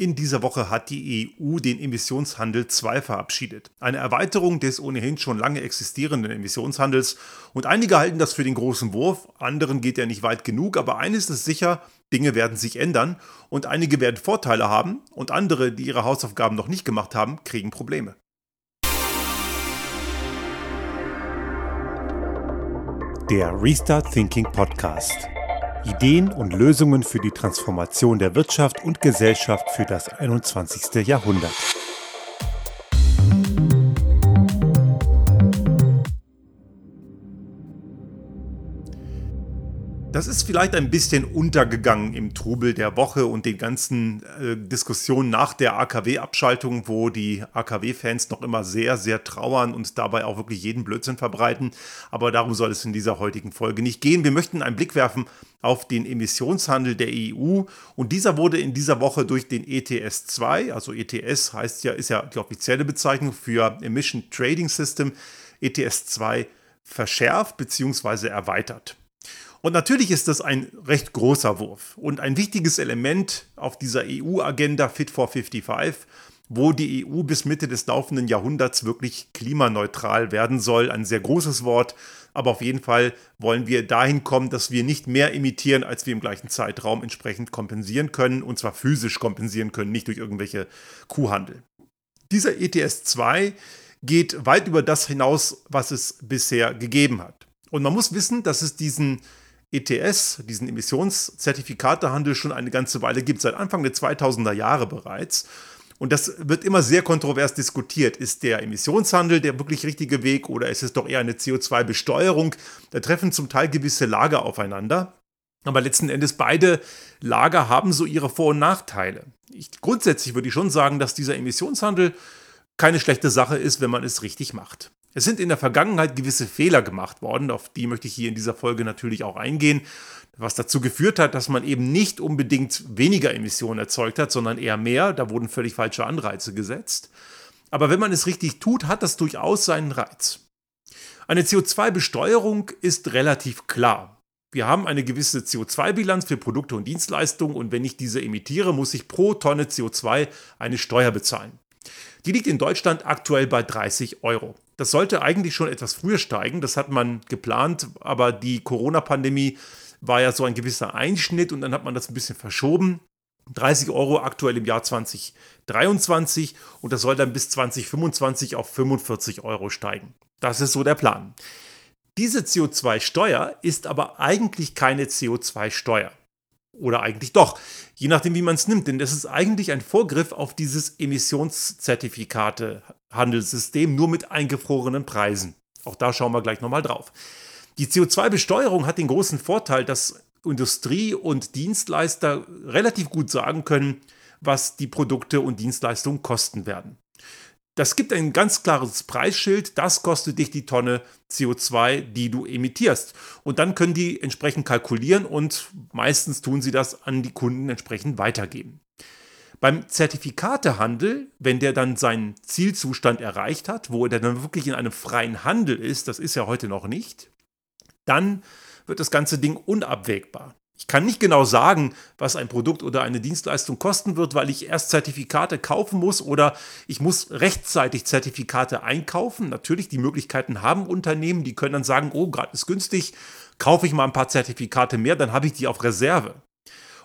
In dieser Woche hat die EU den Emissionshandel 2 verabschiedet. Eine Erweiterung des ohnehin schon lange existierenden Emissionshandels. Und einige halten das für den großen Wurf, anderen geht er nicht weit genug, aber eines ist sicher, Dinge werden sich ändern und einige werden Vorteile haben und andere, die ihre Hausaufgaben noch nicht gemacht haben, kriegen Probleme. Der Restart Thinking Podcast. Ideen und Lösungen für die Transformation der Wirtschaft und Gesellschaft für das 21. Jahrhundert. Das ist vielleicht ein bisschen untergegangen im Trubel der Woche und den ganzen äh, Diskussionen nach der AKW-Abschaltung, wo die AKW-Fans noch immer sehr, sehr trauern und dabei auch wirklich jeden Blödsinn verbreiten. Aber darum soll es in dieser heutigen Folge nicht gehen. Wir möchten einen Blick werfen auf den Emissionshandel der EU und dieser wurde in dieser Woche durch den ETS 2, also ETS heißt ja, ist ja die offizielle Bezeichnung für Emission Trading System, ETS 2 verschärft bzw. erweitert. Und natürlich ist das ein recht großer Wurf und ein wichtiges Element auf dieser EU-Agenda Fit for 55, wo die EU bis Mitte des laufenden Jahrhunderts wirklich klimaneutral werden soll. Ein sehr großes Wort, aber auf jeden Fall wollen wir dahin kommen, dass wir nicht mehr emittieren, als wir im gleichen Zeitraum entsprechend kompensieren können, und zwar physisch kompensieren können, nicht durch irgendwelche Kuhhandel. Dieser ETS 2 geht weit über das hinaus, was es bisher gegeben hat. Und man muss wissen, dass es diesen ETS, diesen Emissionszertifikatehandel, schon eine ganze Weile gibt, seit Anfang der 2000er Jahre bereits. Und das wird immer sehr kontrovers diskutiert. Ist der Emissionshandel der wirklich richtige Weg oder ist es doch eher eine CO2-Besteuerung? Da treffen zum Teil gewisse Lager aufeinander. Aber letzten Endes beide Lager haben so ihre Vor- und Nachteile. Ich, grundsätzlich würde ich schon sagen, dass dieser Emissionshandel keine schlechte Sache ist, wenn man es richtig macht. Es sind in der Vergangenheit gewisse Fehler gemacht worden, auf die möchte ich hier in dieser Folge natürlich auch eingehen, was dazu geführt hat, dass man eben nicht unbedingt weniger Emissionen erzeugt hat, sondern eher mehr. Da wurden völlig falsche Anreize gesetzt. Aber wenn man es richtig tut, hat das durchaus seinen Reiz. Eine CO2-Besteuerung ist relativ klar. Wir haben eine gewisse CO2-Bilanz für Produkte und Dienstleistungen und wenn ich diese emitiere, muss ich pro Tonne CO2 eine Steuer bezahlen. Die liegt in Deutschland aktuell bei 30 Euro. Das sollte eigentlich schon etwas früher steigen, das hat man geplant, aber die Corona-Pandemie war ja so ein gewisser Einschnitt und dann hat man das ein bisschen verschoben. 30 Euro aktuell im Jahr 2023 und das soll dann bis 2025 auf 45 Euro steigen. Das ist so der Plan. Diese CO2-Steuer ist aber eigentlich keine CO2-Steuer. Oder eigentlich doch, je nachdem, wie man es nimmt. Denn das ist eigentlich ein Vorgriff auf dieses Emissionszertifikate-Handelssystem, nur mit eingefrorenen Preisen. Auch da schauen wir gleich nochmal drauf. Die CO2-Besteuerung hat den großen Vorteil, dass Industrie und Dienstleister relativ gut sagen können, was die Produkte und Dienstleistungen kosten werden. Das gibt ein ganz klares Preisschild, das kostet dich die Tonne CO2, die du emittierst. Und dann können die entsprechend kalkulieren und meistens tun sie das an die Kunden entsprechend weitergeben. Beim Zertifikatehandel, wenn der dann seinen Zielzustand erreicht hat, wo er dann wirklich in einem freien Handel ist, das ist ja heute noch nicht, dann wird das ganze Ding unabwägbar. Ich kann nicht genau sagen, was ein Produkt oder eine Dienstleistung kosten wird, weil ich erst Zertifikate kaufen muss oder ich muss rechtzeitig Zertifikate einkaufen. Natürlich, die Möglichkeiten haben Unternehmen, die können dann sagen, oh, gerade ist günstig, kaufe ich mal ein paar Zertifikate mehr, dann habe ich die auf Reserve.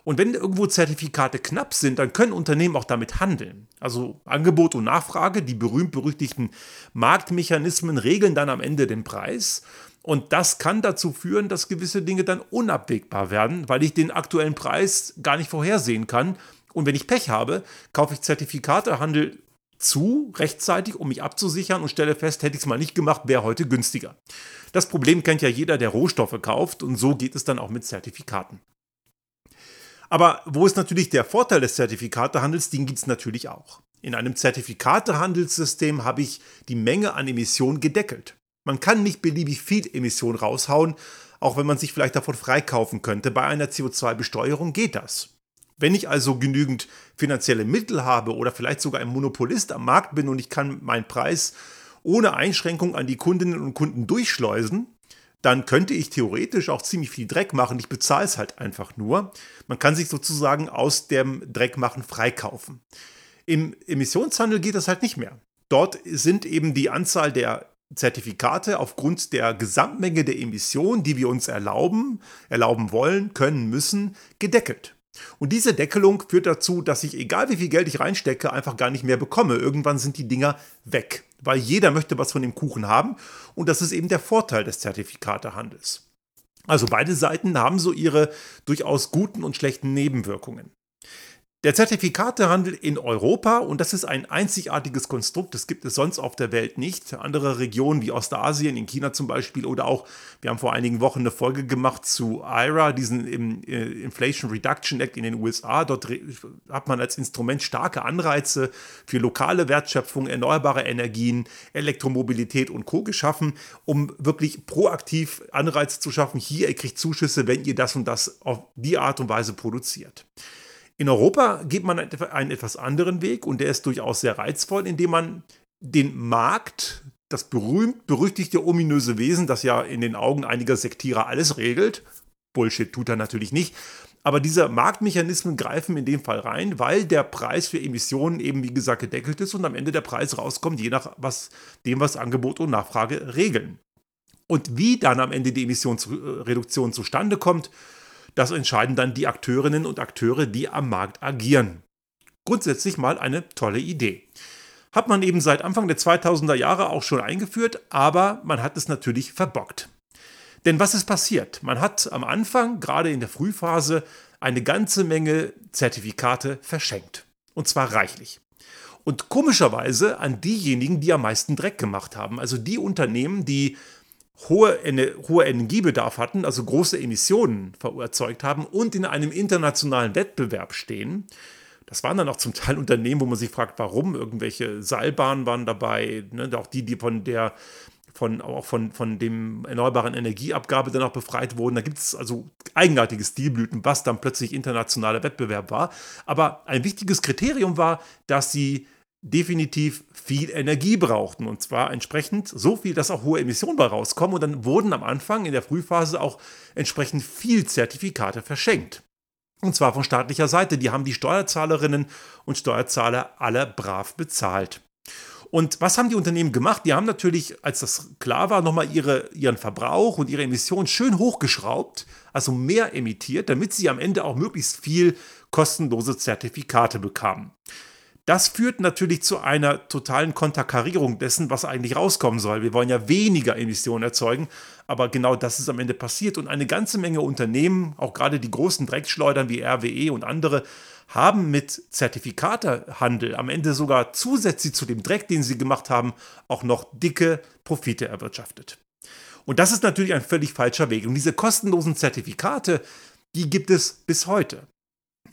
Und wenn irgendwo Zertifikate knapp sind, dann können Unternehmen auch damit handeln. Also Angebot und Nachfrage, die berühmt-berüchtigten Marktmechanismen regeln dann am Ende den Preis. Und das kann dazu führen, dass gewisse Dinge dann unabwägbar werden, weil ich den aktuellen Preis gar nicht vorhersehen kann. Und wenn ich Pech habe, kaufe ich Zertifikate, handel zu rechtzeitig, um mich abzusichern und stelle fest, hätte ich es mal nicht gemacht, wäre heute günstiger. Das Problem kennt ja jeder, der Rohstoffe kauft und so geht es dann auch mit Zertifikaten. Aber wo ist natürlich der Vorteil des Zertifikatehandels? Den gibt es natürlich auch. In einem Zertifikatehandelssystem habe ich die Menge an Emissionen gedeckelt. Man kann nicht beliebig viel Emission raushauen, auch wenn man sich vielleicht davon freikaufen könnte. Bei einer CO2-Besteuerung geht das. Wenn ich also genügend finanzielle Mittel habe oder vielleicht sogar ein Monopolist am Markt bin und ich kann meinen Preis ohne Einschränkung an die Kundinnen und Kunden durchschleusen, dann könnte ich theoretisch auch ziemlich viel Dreck machen. Ich bezahle es halt einfach nur. Man kann sich sozusagen aus dem Dreckmachen freikaufen. Im Emissionshandel geht das halt nicht mehr. Dort sind eben die Anzahl der Zertifikate aufgrund der Gesamtmenge der Emissionen, die wir uns erlauben, erlauben wollen, können, müssen, gedeckelt. Und diese Deckelung führt dazu, dass ich, egal wie viel Geld ich reinstecke, einfach gar nicht mehr bekomme. Irgendwann sind die Dinger weg, weil jeder möchte was von dem Kuchen haben. Und das ist eben der Vorteil des Zertifikatehandels. Also beide Seiten haben so ihre durchaus guten und schlechten Nebenwirkungen. Der Zertifikatehandel in Europa, und das ist ein einzigartiges Konstrukt, das gibt es sonst auf der Welt nicht. Andere Regionen wie Ostasien, in China zum Beispiel, oder auch, wir haben vor einigen Wochen eine Folge gemacht zu IRA, diesen äh, Inflation Reduction Act in den USA. Dort hat man als Instrument starke Anreize für lokale Wertschöpfung, erneuerbare Energien, Elektromobilität und Co. geschaffen, um wirklich proaktiv Anreize zu schaffen. Hier, ihr kriegt Zuschüsse, wenn ihr das und das auf die Art und Weise produziert. In Europa geht man einen etwas anderen Weg und der ist durchaus sehr reizvoll, indem man den Markt, das berühmt-berüchtigte ominöse Wesen, das ja in den Augen einiger Sektierer alles regelt, Bullshit tut er natürlich nicht, aber diese Marktmechanismen greifen in dem Fall rein, weil der Preis für Emissionen eben, wie gesagt, gedeckelt ist und am Ende der Preis rauskommt, je nach was, dem, was Angebot und Nachfrage regeln. Und wie dann am Ende die Emissionsreduktion zustande kommt, das entscheiden dann die Akteurinnen und Akteure, die am Markt agieren. Grundsätzlich mal eine tolle Idee. Hat man eben seit Anfang der 2000er Jahre auch schon eingeführt, aber man hat es natürlich verbockt. Denn was ist passiert? Man hat am Anfang, gerade in der Frühphase, eine ganze Menge Zertifikate verschenkt. Und zwar reichlich. Und komischerweise an diejenigen, die am meisten Dreck gemacht haben. Also die Unternehmen, die hohe, hohe Energiebedarf hatten, also große Emissionen erzeugt haben und in einem internationalen Wettbewerb stehen. Das waren dann auch zum Teil Unternehmen, wo man sich fragt, warum. Irgendwelche Seilbahnen waren dabei, ne? auch die, die von der von, auch von, von dem erneuerbaren Energieabgabe dann auch befreit wurden. Da gibt es also eigenartige Stilblüten, was dann plötzlich internationaler Wettbewerb war. Aber ein wichtiges Kriterium war, dass sie definitiv viel Energie brauchten. Und zwar entsprechend so viel, dass auch hohe Emissionen bei rauskommen. Und dann wurden am Anfang in der Frühphase auch entsprechend viel Zertifikate verschenkt. Und zwar von staatlicher Seite. Die haben die Steuerzahlerinnen und Steuerzahler alle brav bezahlt. Und was haben die Unternehmen gemacht? Die haben natürlich, als das klar war, nochmal ihre, ihren Verbrauch und ihre Emissionen schön hochgeschraubt, also mehr emittiert, damit sie am Ende auch möglichst viel kostenlose Zertifikate bekamen. Das führt natürlich zu einer totalen Konterkarierung dessen, was eigentlich rauskommen soll. Wir wollen ja weniger Emissionen erzeugen, aber genau das ist am Ende passiert. Und eine ganze Menge Unternehmen, auch gerade die großen Dreckschleudern wie RWE und andere, haben mit Zertifikatehandel am Ende sogar zusätzlich zu dem Dreck, den sie gemacht haben, auch noch dicke Profite erwirtschaftet. Und das ist natürlich ein völlig falscher Weg. Und diese kostenlosen Zertifikate, die gibt es bis heute.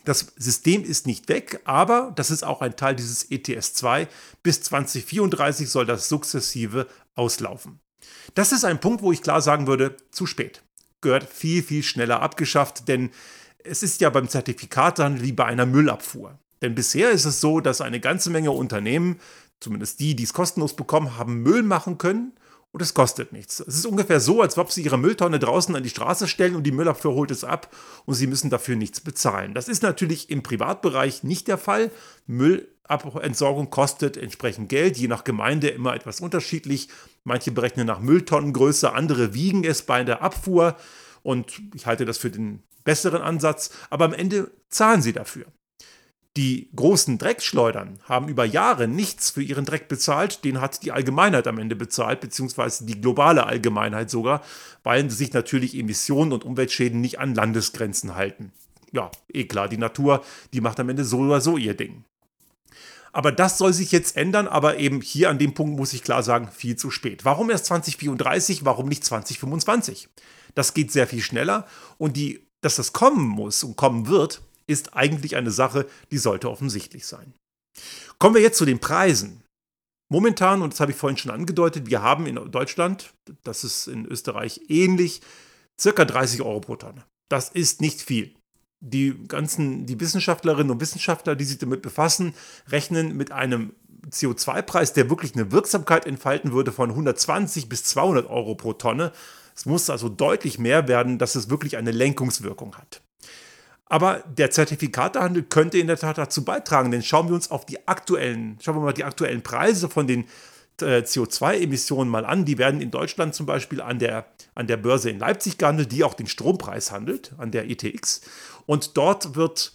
Das System ist nicht weg, aber das ist auch ein Teil dieses ETS 2. Bis 2034 soll das sukzessive auslaufen. Das ist ein Punkt, wo ich klar sagen würde, zu spät. Gehört viel, viel schneller abgeschafft, denn es ist ja beim Zertifikathandel wie bei einer Müllabfuhr. Denn bisher ist es so, dass eine ganze Menge Unternehmen, zumindest die, die es kostenlos bekommen, haben Müll machen können und es kostet nichts. Es ist ungefähr so, als ob sie ihre Mülltonne draußen an die Straße stellen und die Müllabfuhr holt es ab und sie müssen dafür nichts bezahlen. Das ist natürlich im Privatbereich nicht der Fall. Müllentsorgung kostet entsprechend Geld, je nach Gemeinde immer etwas unterschiedlich. Manche berechnen nach Mülltonnengröße, andere wiegen es bei der Abfuhr und ich halte das für den besseren Ansatz, aber am Ende zahlen sie dafür. Die großen Dreckschleudern haben über Jahre nichts für ihren Dreck bezahlt, den hat die Allgemeinheit am Ende bezahlt, beziehungsweise die globale Allgemeinheit sogar, weil sich natürlich Emissionen und Umweltschäden nicht an Landesgrenzen halten. Ja, eh klar, die Natur, die macht am Ende so oder so ihr Ding. Aber das soll sich jetzt ändern, aber eben hier an dem Punkt muss ich klar sagen, viel zu spät. Warum erst 2034, warum nicht 2025? Das geht sehr viel schneller und die, dass das kommen muss und kommen wird, ist eigentlich eine Sache, die sollte offensichtlich sein. Kommen wir jetzt zu den Preisen. Momentan, und das habe ich vorhin schon angedeutet, wir haben in Deutschland, das ist in Österreich ähnlich, circa 30 Euro pro Tonne. Das ist nicht viel. Die ganzen, die Wissenschaftlerinnen und Wissenschaftler, die sich damit befassen, rechnen mit einem CO2-Preis, der wirklich eine Wirksamkeit entfalten würde von 120 bis 200 Euro pro Tonne. Es muss also deutlich mehr werden, dass es wirklich eine Lenkungswirkung hat. Aber der Zertifikatehandel könnte in der Tat dazu beitragen, denn schauen wir uns auf die aktuellen, schauen wir mal die aktuellen Preise von den äh, CO2-Emissionen mal an. Die werden in Deutschland zum Beispiel an der, an der Börse in Leipzig gehandelt, die auch den Strompreis handelt, an der ETX. Und dort wird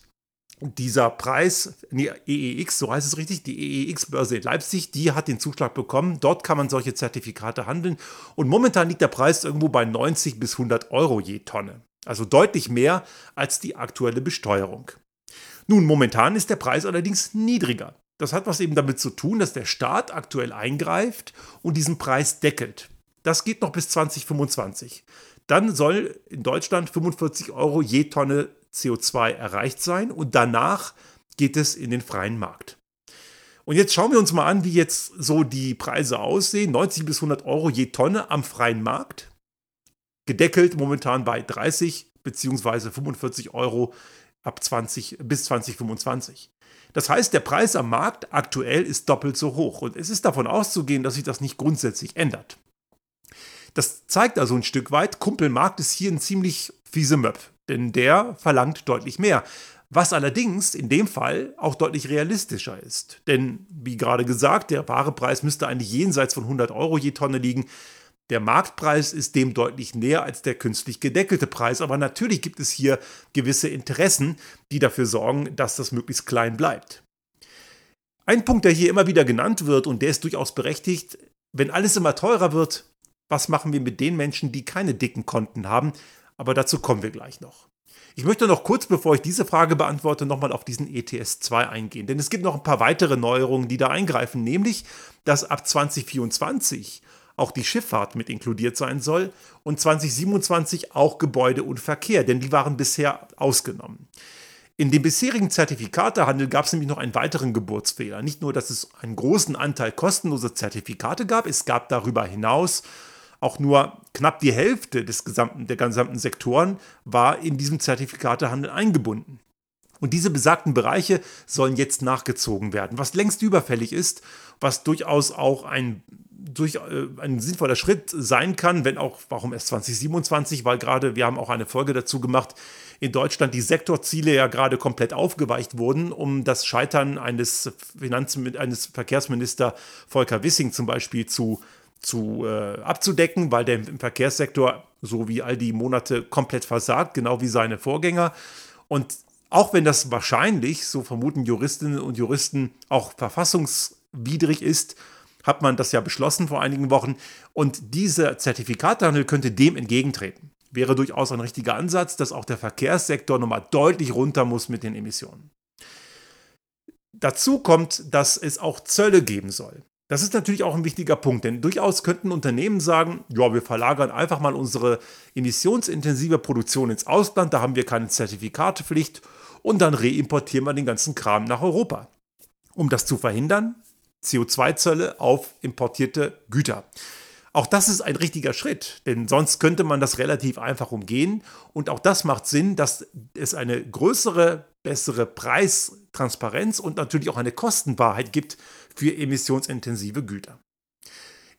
dieser Preis, nee, EEX, so heißt es richtig, die EEX-Börse in Leipzig, die hat den Zuschlag bekommen. Dort kann man solche Zertifikate handeln. Und momentan liegt der Preis irgendwo bei 90 bis 100 Euro je Tonne. Also deutlich mehr als die aktuelle Besteuerung. Nun, momentan ist der Preis allerdings niedriger. Das hat was eben damit zu tun, dass der Staat aktuell eingreift und diesen Preis deckelt. Das geht noch bis 2025. Dann soll in Deutschland 45 Euro je Tonne CO2 erreicht sein und danach geht es in den freien Markt. Und jetzt schauen wir uns mal an, wie jetzt so die Preise aussehen. 90 bis 100 Euro je Tonne am freien Markt gedeckelt momentan bei 30 bzw. 45 Euro ab 20 bis 2025. Das heißt, der Preis am Markt aktuell ist doppelt so hoch und es ist davon auszugehen, dass sich das nicht grundsätzlich ändert. Das zeigt also ein Stück weit, Kumpelmarkt ist hier ein ziemlich fiese Möb, denn der verlangt deutlich mehr. Was allerdings in dem Fall auch deutlich realistischer ist. Denn, wie gerade gesagt, der wahre Preis müsste eigentlich jenseits von 100 Euro je Tonne liegen. Der Marktpreis ist dem deutlich näher als der künstlich gedeckelte Preis, aber natürlich gibt es hier gewisse Interessen, die dafür sorgen, dass das möglichst klein bleibt. Ein Punkt, der hier immer wieder genannt wird und der ist durchaus berechtigt, wenn alles immer teurer wird, was machen wir mit den Menschen, die keine dicken Konten haben? Aber dazu kommen wir gleich noch. Ich möchte noch kurz, bevor ich diese Frage beantworte, nochmal auf diesen ETS 2 eingehen, denn es gibt noch ein paar weitere Neuerungen, die da eingreifen, nämlich, dass ab 2024 auch die Schifffahrt mit inkludiert sein soll und 2027 auch Gebäude und Verkehr, denn die waren bisher ausgenommen. In dem bisherigen Zertifikatehandel gab es nämlich noch einen weiteren Geburtsfehler. Nicht nur, dass es einen großen Anteil kostenloser Zertifikate gab, es gab darüber hinaus auch nur knapp die Hälfte des gesamten, der gesamten Sektoren war in diesem Zertifikatehandel eingebunden. Und diese besagten Bereiche sollen jetzt nachgezogen werden, was längst überfällig ist, was durchaus auch ein durch äh, ein sinnvoller Schritt sein kann, wenn auch, warum erst 2027, weil gerade, wir haben auch eine Folge dazu gemacht, in Deutschland die Sektorziele ja gerade komplett aufgeweicht wurden, um das Scheitern eines, Finanz eines Verkehrsminister Volker Wissing zum Beispiel zu, zu äh, abzudecken, weil der im Verkehrssektor so wie all die Monate komplett versagt, genau wie seine Vorgänger. Und auch wenn das wahrscheinlich, so vermuten Juristinnen und Juristen, auch verfassungswidrig ist, hat man das ja beschlossen vor einigen Wochen. Und dieser Zertifikatehandel könnte dem entgegentreten. Wäre durchaus ein richtiger Ansatz, dass auch der Verkehrssektor nochmal deutlich runter muss mit den Emissionen. Dazu kommt, dass es auch Zölle geben soll. Das ist natürlich auch ein wichtiger Punkt, denn durchaus könnten Unternehmen sagen, ja, wir verlagern einfach mal unsere emissionsintensive Produktion ins Ausland, da haben wir keine Zertifikatepflicht und dann reimportieren wir den ganzen Kram nach Europa. Um das zu verhindern, CO2-Zölle auf importierte Güter. Auch das ist ein richtiger Schritt, denn sonst könnte man das relativ einfach umgehen. Und auch das macht Sinn, dass es eine größere, bessere Preistransparenz und natürlich auch eine Kostenwahrheit gibt für emissionsintensive Güter.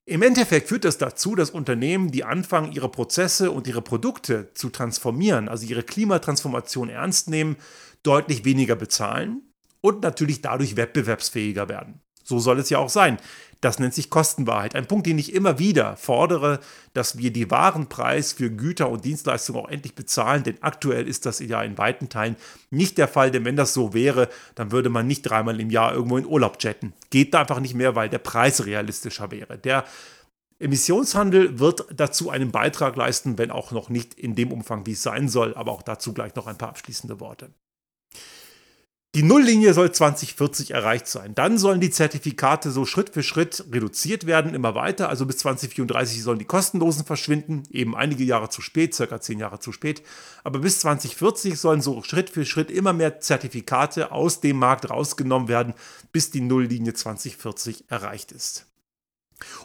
Im Endeffekt führt das dazu, dass Unternehmen, die anfangen, ihre Prozesse und ihre Produkte zu transformieren, also ihre Klimatransformation ernst nehmen, deutlich weniger bezahlen und natürlich dadurch wettbewerbsfähiger werden. So soll es ja auch sein. Das nennt sich Kostenwahrheit. Ein Punkt, den ich immer wieder fordere, dass wir die Warenpreis für Güter und Dienstleistungen auch endlich bezahlen, denn aktuell ist das ja in weiten Teilen nicht der Fall, denn wenn das so wäre, dann würde man nicht dreimal im Jahr irgendwo in Urlaub jetten. Geht da einfach nicht mehr, weil der Preis realistischer wäre. Der Emissionshandel wird dazu einen Beitrag leisten, wenn auch noch nicht in dem Umfang, wie es sein soll, aber auch dazu gleich noch ein paar abschließende Worte. Die Nulllinie soll 2040 erreicht sein. Dann sollen die Zertifikate so Schritt für Schritt reduziert werden, immer weiter. Also bis 2034 sollen die kostenlosen verschwinden, eben einige Jahre zu spät, circa zehn Jahre zu spät. Aber bis 2040 sollen so Schritt für Schritt immer mehr Zertifikate aus dem Markt rausgenommen werden, bis die Nulllinie 2040 erreicht ist.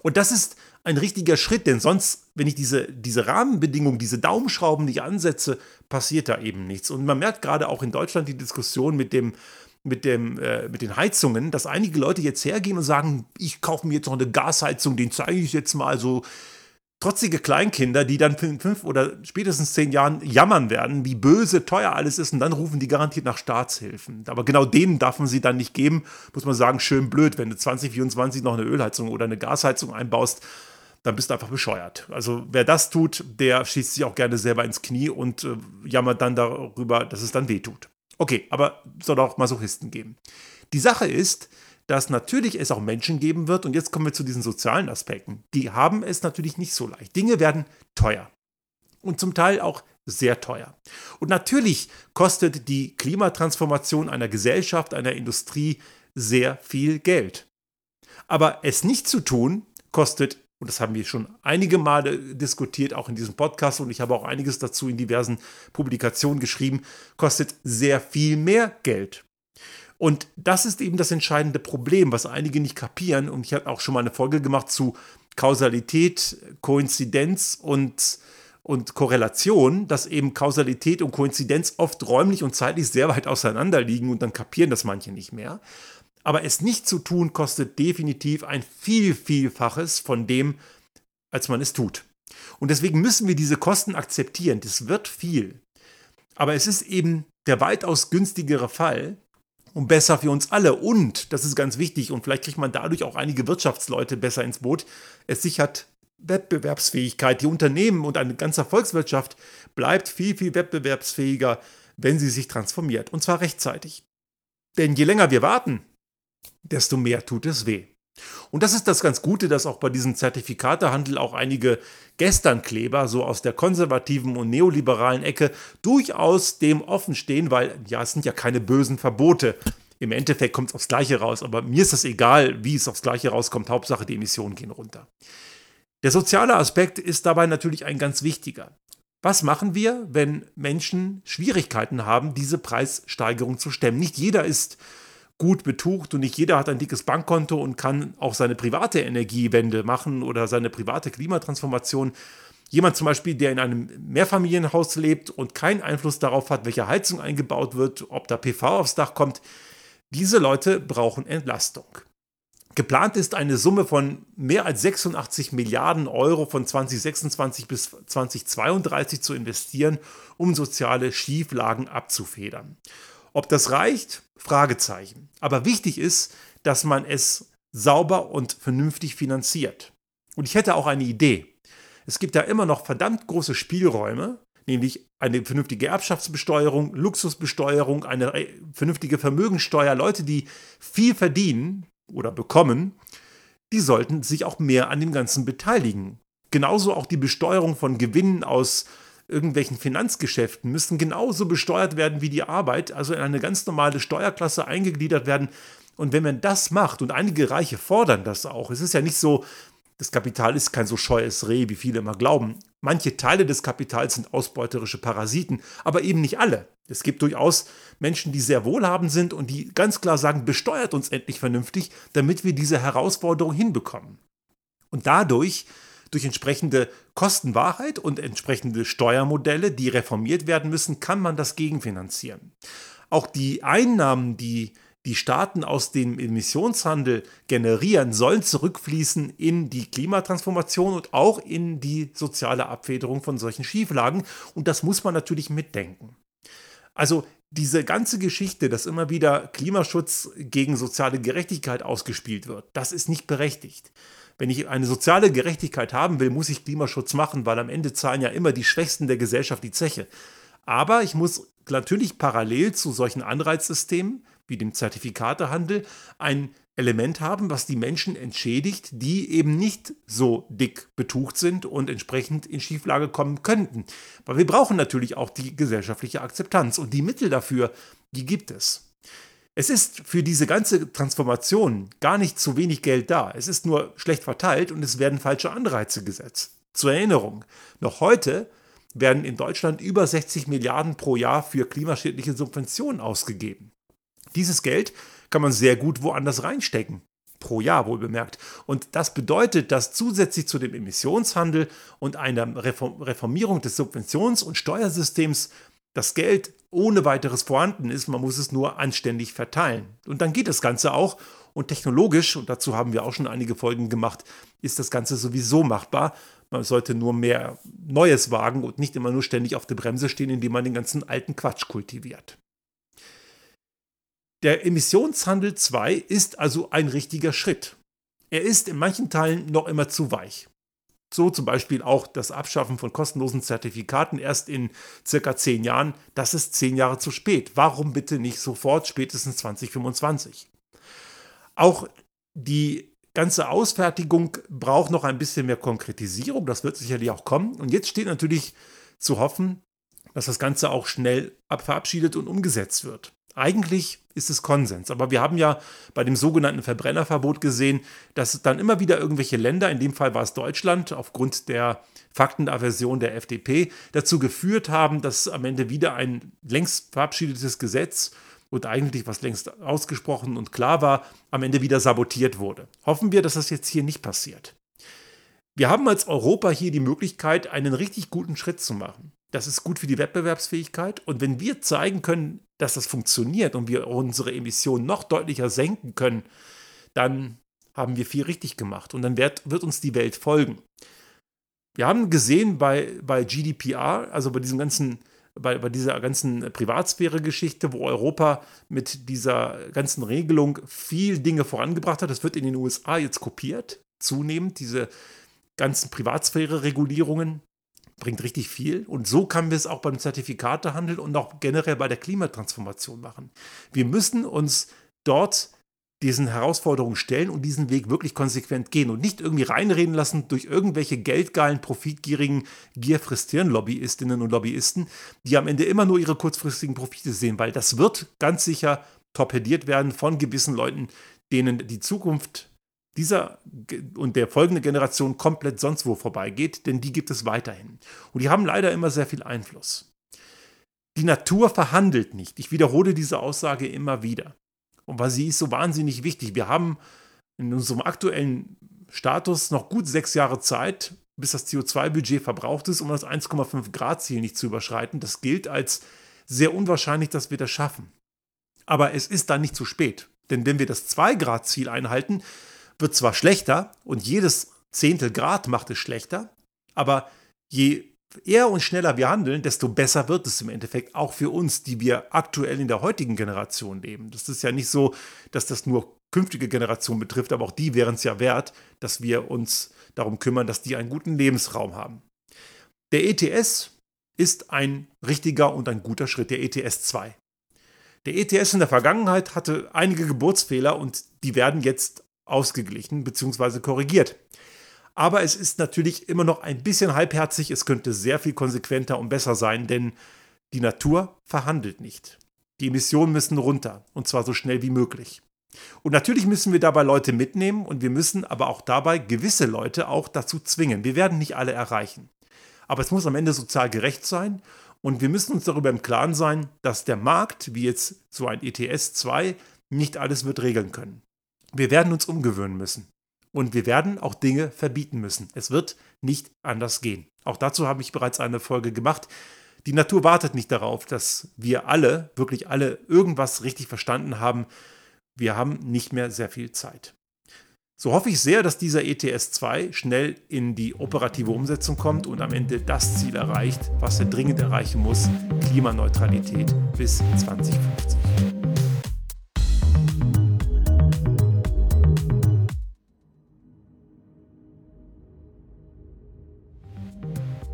Und das ist ein richtiger Schritt, denn sonst, wenn ich diese, diese Rahmenbedingungen, diese Daumenschrauben nicht ansetze, passiert da eben nichts. Und man merkt gerade auch in Deutschland die Diskussion mit dem, mit, dem, äh, mit den Heizungen, dass einige Leute jetzt hergehen und sagen, ich kaufe mir jetzt noch eine Gasheizung, den zeige ich jetzt mal so trotzige Kleinkinder, die dann in fünf oder spätestens zehn Jahren jammern werden, wie böse, teuer alles ist und dann rufen die garantiert nach Staatshilfen. Aber genau denen darf man sie dann nicht geben, muss man sagen, schön blöd, wenn du 2024 noch eine Ölheizung oder eine Gasheizung einbaust, dann bist du einfach bescheuert. Also wer das tut, der schießt sich auch gerne selber ins Knie und äh, jammert dann darüber, dass es dann weh tut. Okay, aber soll auch Masochisten geben. Die Sache ist, dass natürlich es auch Menschen geben wird, und jetzt kommen wir zu diesen sozialen Aspekten, die haben es natürlich nicht so leicht. Dinge werden teuer und zum Teil auch sehr teuer. Und natürlich kostet die Klimatransformation einer Gesellschaft, einer Industrie sehr viel Geld. Aber es nicht zu tun, kostet, und das haben wir schon einige Male diskutiert, auch in diesem Podcast, und ich habe auch einiges dazu in diversen Publikationen geschrieben, kostet sehr viel mehr Geld. Und das ist eben das entscheidende Problem, was einige nicht kapieren. Und ich habe auch schon mal eine Folge gemacht zu Kausalität, Koinzidenz und, und Korrelation, dass eben Kausalität und Koinzidenz oft räumlich und zeitlich sehr weit auseinander liegen und dann kapieren das manche nicht mehr. Aber es nicht zu tun, kostet definitiv ein viel, vielfaches von dem, als man es tut. Und deswegen müssen wir diese Kosten akzeptieren. Das wird viel. Aber es ist eben der weitaus günstigere Fall, und besser für uns alle. Und, das ist ganz wichtig, und vielleicht kriegt man dadurch auch einige Wirtschaftsleute besser ins Boot, es sichert Wettbewerbsfähigkeit. Die Unternehmen und eine ganze Volkswirtschaft bleibt viel, viel wettbewerbsfähiger, wenn sie sich transformiert. Und zwar rechtzeitig. Denn je länger wir warten, desto mehr tut es weh. Und das ist das ganz Gute, dass auch bei diesem Zertifikatehandel auch einige Gesternkleber, so aus der konservativen und neoliberalen Ecke, durchaus dem offen stehen, weil ja, es sind ja keine bösen Verbote. Im Endeffekt kommt es aufs Gleiche raus, aber mir ist das egal, wie es aufs Gleiche rauskommt. Hauptsache, die Emissionen gehen runter. Der soziale Aspekt ist dabei natürlich ein ganz wichtiger. Was machen wir, wenn Menschen Schwierigkeiten haben, diese Preissteigerung zu stemmen? Nicht jeder ist gut betucht und nicht jeder hat ein dickes Bankkonto und kann auch seine private Energiewende machen oder seine private Klimatransformation. Jemand zum Beispiel, der in einem Mehrfamilienhaus lebt und keinen Einfluss darauf hat, welche Heizung eingebaut wird, ob da PV aufs Dach kommt, diese Leute brauchen Entlastung. Geplant ist eine Summe von mehr als 86 Milliarden Euro von 2026 bis 2032 zu investieren, um soziale Schieflagen abzufedern. Ob das reicht? Fragezeichen. Aber wichtig ist, dass man es sauber und vernünftig finanziert. Und ich hätte auch eine Idee. Es gibt da immer noch verdammt große Spielräume, nämlich eine vernünftige Erbschaftsbesteuerung, Luxusbesteuerung, eine vernünftige Vermögensteuer. Leute, die viel verdienen oder bekommen, die sollten sich auch mehr an dem Ganzen beteiligen. Genauso auch die Besteuerung von Gewinnen aus irgendwelchen Finanzgeschäften müssen genauso besteuert werden wie die Arbeit, also in eine ganz normale Steuerklasse eingegliedert werden. Und wenn man das macht, und einige Reiche fordern das auch, es ist ja nicht so, das Kapital ist kein so scheues Reh, wie viele immer glauben. Manche Teile des Kapitals sind ausbeuterische Parasiten, aber eben nicht alle. Es gibt durchaus Menschen, die sehr wohlhabend sind und die ganz klar sagen, besteuert uns endlich vernünftig, damit wir diese Herausforderung hinbekommen. Und dadurch durch entsprechende Kostenwahrheit und entsprechende Steuermodelle, die reformiert werden müssen, kann man das gegenfinanzieren. Auch die Einnahmen, die die Staaten aus dem Emissionshandel generieren, sollen zurückfließen in die Klimatransformation und auch in die soziale Abfederung von solchen Schieflagen. Und das muss man natürlich mitdenken. Also diese ganze Geschichte, dass immer wieder Klimaschutz gegen soziale Gerechtigkeit ausgespielt wird, das ist nicht berechtigt. Wenn ich eine soziale Gerechtigkeit haben will, muss ich Klimaschutz machen, weil am Ende zahlen ja immer die Schwächsten der Gesellschaft die Zeche. Aber ich muss natürlich parallel zu solchen Anreizsystemen wie dem Zertifikatehandel ein Element haben, was die Menschen entschädigt, die eben nicht so dick betucht sind und entsprechend in Schieflage kommen könnten. Weil wir brauchen natürlich auch die gesellschaftliche Akzeptanz und die Mittel dafür, die gibt es. Es ist für diese ganze Transformation gar nicht zu wenig Geld da. Es ist nur schlecht verteilt und es werden falsche Anreize gesetzt. Zur Erinnerung, noch heute werden in Deutschland über 60 Milliarden pro Jahr für klimaschädliche Subventionen ausgegeben. Dieses Geld kann man sehr gut woanders reinstecken. Pro Jahr wohl bemerkt. Und das bedeutet, dass zusätzlich zu dem Emissionshandel und einer Reformierung des Subventions- und Steuersystems das Geld ohne weiteres vorhanden ist, man muss es nur anständig verteilen. Und dann geht das Ganze auch. Und technologisch, und dazu haben wir auch schon einige Folgen gemacht, ist das Ganze sowieso machbar. Man sollte nur mehr Neues wagen und nicht immer nur ständig auf der Bremse stehen, indem man den ganzen alten Quatsch kultiviert. Der Emissionshandel 2 ist also ein richtiger Schritt. Er ist in manchen Teilen noch immer zu weich. So zum Beispiel auch das Abschaffen von kostenlosen Zertifikaten erst in circa zehn Jahren. Das ist zehn Jahre zu spät. Warum bitte nicht sofort, spätestens 2025? Auch die ganze Ausfertigung braucht noch ein bisschen mehr Konkretisierung. Das wird sicherlich auch kommen. Und jetzt steht natürlich zu hoffen, dass das Ganze auch schnell verabschiedet und umgesetzt wird. Eigentlich ist es Konsens. Aber wir haben ja bei dem sogenannten Verbrennerverbot gesehen, dass dann immer wieder irgendwelche Länder, in dem Fall war es Deutschland, aufgrund der Faktenaversion der FDP, dazu geführt haben, dass am Ende wieder ein längst verabschiedetes Gesetz und eigentlich was längst ausgesprochen und klar war, am Ende wieder sabotiert wurde. Hoffen wir, dass das jetzt hier nicht passiert. Wir haben als Europa hier die Möglichkeit, einen richtig guten Schritt zu machen. Das ist gut für die Wettbewerbsfähigkeit. Und wenn wir zeigen können, dass das funktioniert und wir unsere Emissionen noch deutlicher senken können, dann haben wir viel richtig gemacht. Und dann wird, wird uns die Welt folgen. Wir haben gesehen bei, bei GDPR, also bei diesem ganzen bei, bei dieser ganzen Privatsphäre-Geschichte, wo Europa mit dieser ganzen Regelung viel Dinge vorangebracht hat. Das wird in den USA jetzt kopiert, zunehmend, diese ganzen Privatsphäre-Regulierungen bringt richtig viel. Und so können wir es auch beim Zertifikatehandel und auch generell bei der Klimatransformation machen. Wir müssen uns dort diesen Herausforderungen stellen und diesen Weg wirklich konsequent gehen und nicht irgendwie reinreden lassen durch irgendwelche geldgeilen, profitgierigen Gierfristieren-Lobbyistinnen und Lobbyisten, die am Ende immer nur ihre kurzfristigen Profite sehen, weil das wird ganz sicher torpediert werden von gewissen Leuten, denen die Zukunft dieser und der folgenden Generation komplett sonst wo vorbeigeht, denn die gibt es weiterhin. Und die haben leider immer sehr viel Einfluss. Die Natur verhandelt nicht. Ich wiederhole diese Aussage immer wieder. Und weil sie ist so wahnsinnig wichtig. Wir haben in unserem aktuellen Status noch gut sechs Jahre Zeit, bis das CO2-Budget verbraucht ist, um das 1,5 Grad-Ziel nicht zu überschreiten. Das gilt als sehr unwahrscheinlich, dass wir das schaffen. Aber es ist dann nicht zu spät. Denn wenn wir das 2-Grad-Ziel einhalten, wird zwar schlechter und jedes Zehntel Grad macht es schlechter, aber je eher und schneller wir handeln, desto besser wird es im Endeffekt auch für uns, die wir aktuell in der heutigen Generation leben. Das ist ja nicht so, dass das nur künftige Generationen betrifft, aber auch die wären es ja wert, dass wir uns darum kümmern, dass die einen guten Lebensraum haben. Der ETS ist ein richtiger und ein guter Schritt, der ETS 2. Der ETS in der Vergangenheit hatte einige Geburtsfehler und die werden jetzt ausgeglichen bzw. korrigiert. Aber es ist natürlich immer noch ein bisschen halbherzig. Es könnte sehr viel konsequenter und besser sein, denn die Natur verhandelt nicht. Die Emissionen müssen runter und zwar so schnell wie möglich. Und natürlich müssen wir dabei Leute mitnehmen und wir müssen aber auch dabei gewisse Leute auch dazu zwingen. Wir werden nicht alle erreichen. Aber es muss am Ende sozial gerecht sein und wir müssen uns darüber im Klaren sein, dass der Markt, wie jetzt so ein ETS 2, nicht alles wird regeln können. Wir werden uns umgewöhnen müssen. Und wir werden auch Dinge verbieten müssen. Es wird nicht anders gehen. Auch dazu habe ich bereits eine Folge gemacht. Die Natur wartet nicht darauf, dass wir alle, wirklich alle, irgendwas richtig verstanden haben. Wir haben nicht mehr sehr viel Zeit. So hoffe ich sehr, dass dieser ETS 2 schnell in die operative Umsetzung kommt und am Ende das Ziel erreicht, was er dringend erreichen muss, Klimaneutralität bis 2050.